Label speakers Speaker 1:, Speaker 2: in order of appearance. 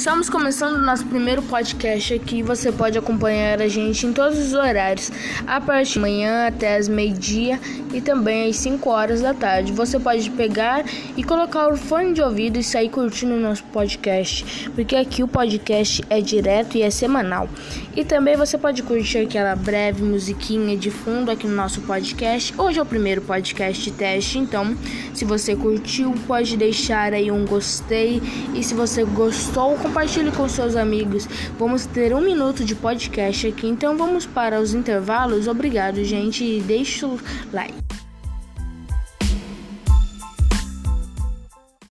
Speaker 1: Estamos começando nosso primeiro podcast aqui. Você pode acompanhar a gente em todos os horários, a partir da manhã até as meio-dia e também às 5 horas da tarde. Você pode pegar e colocar o fone de ouvido e sair curtindo o nosso podcast, porque aqui o podcast é direto e é semanal. E também você pode curtir aquela breve musiquinha de fundo aqui no nosso podcast. Hoje é o primeiro podcast teste, então se você curtiu, pode deixar aí um gostei e se você gostou, compartilhe com seus amigos. Vamos ter um minuto de podcast aqui, então vamos para os intervalos. Obrigado, gente, e deixe o like.